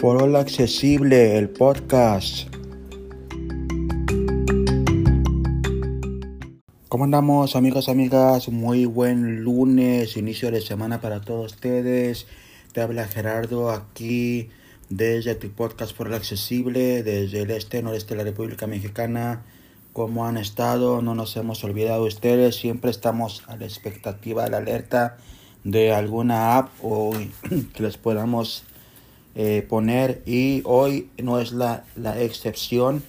Foro Accesible, el podcast. ¿Cómo andamos amigos, amigas? Muy buen lunes, inicio de semana para todos ustedes. Te habla Gerardo aquí desde tu podcast Foro Accesible, desde el este, noreste de la República Mexicana. ¿Cómo han estado? No nos hemos olvidado de ustedes. Siempre estamos a la expectativa, a la alerta de alguna app o que les podamos eh, poner y hoy no es la, la excepción.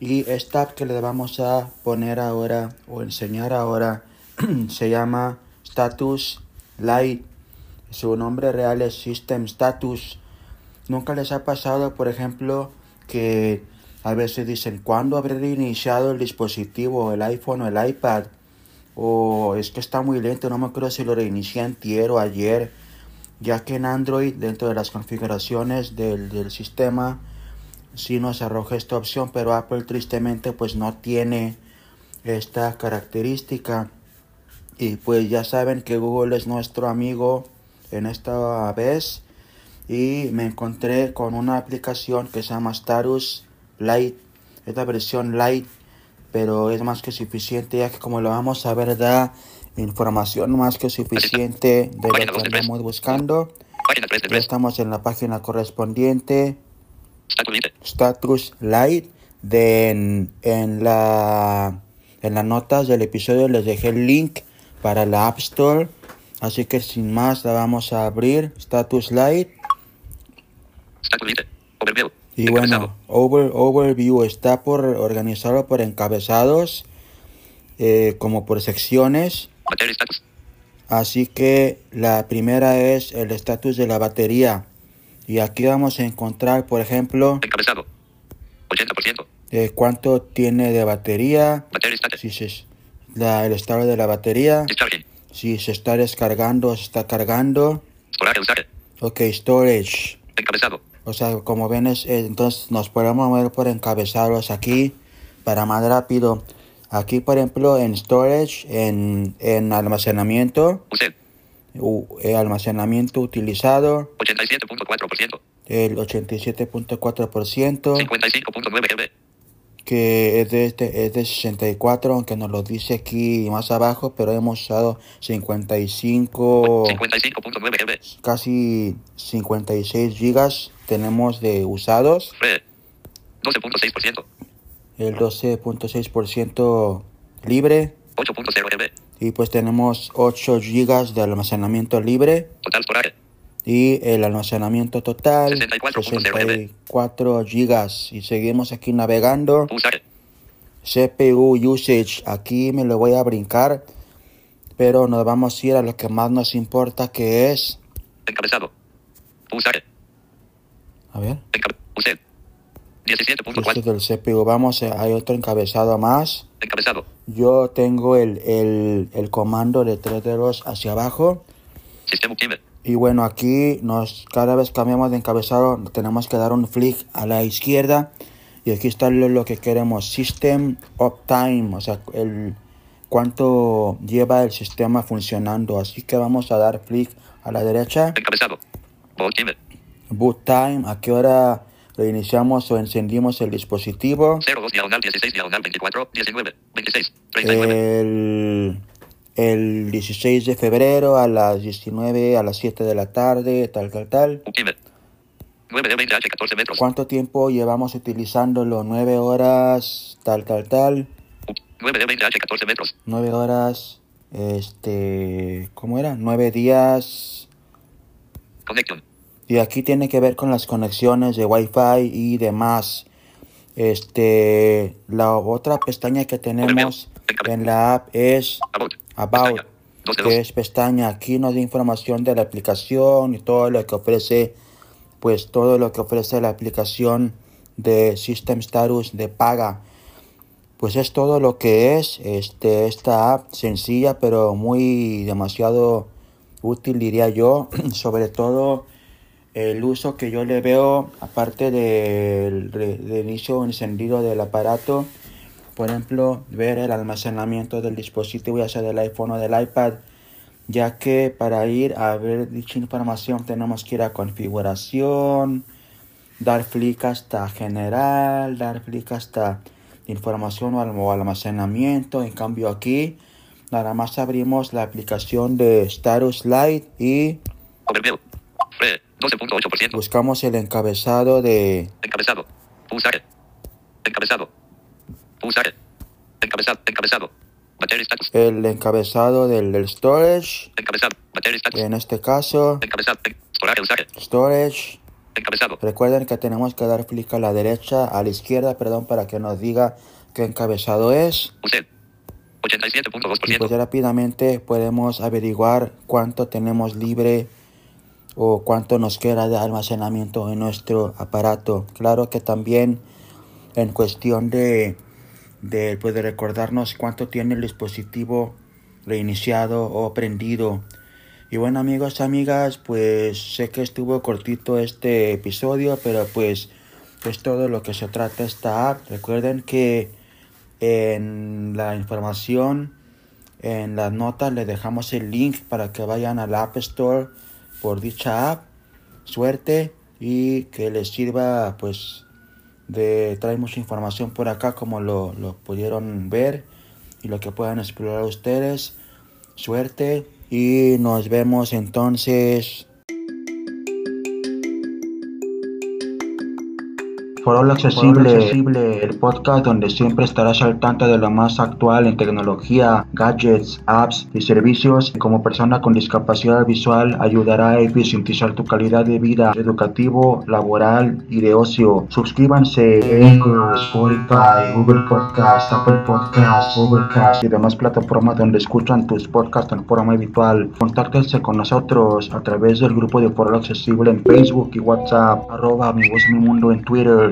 Y esta que le vamos a poner ahora o enseñar ahora se llama Status Light su nombre real es System Status. Nunca les ha pasado por ejemplo que a veces dicen ¿cuándo habré reiniciado el dispositivo el iPhone o el iPad? o es que está muy lento, no me acuerdo si lo reinicié antier ayer, ya que en Android, dentro de las configuraciones del, sistema, sí nos arroja esta opción, pero Apple tristemente pues no tiene esta característica. Y pues ya saben que Google es nuestro amigo en esta vez. Y me encontré con una aplicación que se llama Status Lite. Esta versión Lite pero es más que suficiente ya que como lo vamos a ver da información más que suficiente de lo que estamos buscando. Ya estamos en la página correspondiente. Status Light. De en, en, la en las notas del episodio les dejé el link para la App Store. Así que sin más la vamos a abrir. Status Light. Y bueno, over, Overview está por organizado por encabezados, eh, como por secciones. Así que la primera es el estatus de la batería. Y aquí vamos a encontrar, por ejemplo, Encabezado. 80%. eh, cuánto tiene de batería, si se, la, el estado de la batería, si se está descargando, se está cargando. Storage usar. Ok, storage. Encabezado. O sea, como ven, es, eh, entonces nos podemos mover por encabezados aquí para más rápido. Aquí, por ejemplo, en storage, en, en almacenamiento, Usted. eh, almacenamiento utilizado, 87.4%. el 87.4%, 55.9 GB. que es de, este, es de 64, aunque nos lo dice aquí más abajo, pero hemos usado 55, 55.9 GB. casi 56 gigas tenemos de usados. Red. 12.6%. el 12.6% libre 8.0 GB. y pues tenemos 8 GB de almacenamiento libre Total storage. y el almacenamiento total 64.0 64 GB y seguimos aquí navegando Usar. CPU usage aquí me lo voy a brincar pero nos vamos a ir a lo que más nos importa que es Encabezado. Usar. a ver usted. Este 17.4. del CPU vamos a- hay otro encabezado más Encabezado. yo tengo el, el, el comando de tres dedos hacia abajo Sistema Uptime. Y bueno, aquí nos cada vez cambiamos de encabezado, tenemos que dar un flick a la izquierda y aquí está lo, lo que queremos, System Uptime, o sea, el cuánto lleva el sistema funcionando. Así que vamos a dar flick a la derecha, Encabezado. Boot Time, a qué hora reiniciamos o encendimos el dispositivo. 02 diagonal 16 diagonal 24 19 26 39. El, el 16 de febrero a las 19, a las 7 de la tarde, tal, tal, tal. 9 de 20 H 14 metros. ¿Cuánto tiempo llevamos utilizándolo? Nueve horas, tal, tal, tal. 9 de 20 H 14 metros. Nueve horas, este, ¿cómo era? Nueve días. Connection. Y aquí tiene que ver con las conexiones de Wi-Fi y demás. Este, la otra pestaña que tenemos en la app es About. Que es pestaña. Aquí nos da información de la aplicación y todo lo que ofrece, pues todo lo que ofrece la aplicación de System Status de paga. Pues es todo lo que es este, esta app sencilla, pero muy demasiado útil, diría yo. Sobre todo el uso que yo le veo, aparte del inicio encendido del aparato, por ejemplo, ver el almacenamiento del dispositivo, ya sea del iPhone o del iPad, ya que para ir a ver dicha información tenemos que ir a configuración, dar clic hasta general, dar clic hasta información o almacenamiento. En cambio aquí nada más abrimos la aplicación de Status Lite y. Fre, 12.8%. buscamos el encabezado de Encabezado. Pulsar. Encabezado. Pulsar. Encabezado. Encabezado. Battery status. el encabezado del, del storage. Encabezado. Battery status. En este caso, Encabezado. Usar. storage. Encabezado. Recuerden que tenemos que dar clic a la derecha, a la izquierda, perdón, para que nos diga qué encabezado es. Usted. Y 87.2%. pues ya rápidamente podemos averiguar cuánto tenemos libre o cuánto nos queda de almacenamiento en nuestro aparato. Claro que también en cuestión de, de, pues, recordarnos cuánto tiene el dispositivo reiniciado o prendido. Y bueno amigos, amigas, pues sé que estuvo cortito este episodio, pero pues es todo lo que se trata esta app. Recuerden que en la información, en las notas les dejamos el link para que vayan al App Store por dicha app. Suerte y que les sirva pues de traer mucha información por acá como lo, lo pudieron ver y lo que puedan explorar ustedes. Suerte y nos vemos entonces. Foro Accesible, el podcast donde siempre estarás al tanto de lo más actual en tecnología, gadgets, apps y servicios. Como persona con discapacidad visual, ayudará a eficientizar tu calidad de vida educativo, laboral y de ocio. Suscríbanse en Spotify, Google Podcast, Apple Podcast, Google Cast y demás plataformas donde escuchan tus podcasts en forma habitual. Contáctense con nosotros a través del grupo de Foro Accesible en Facebook y WhatsApp, arroba mi voz mi mundo en Twitter,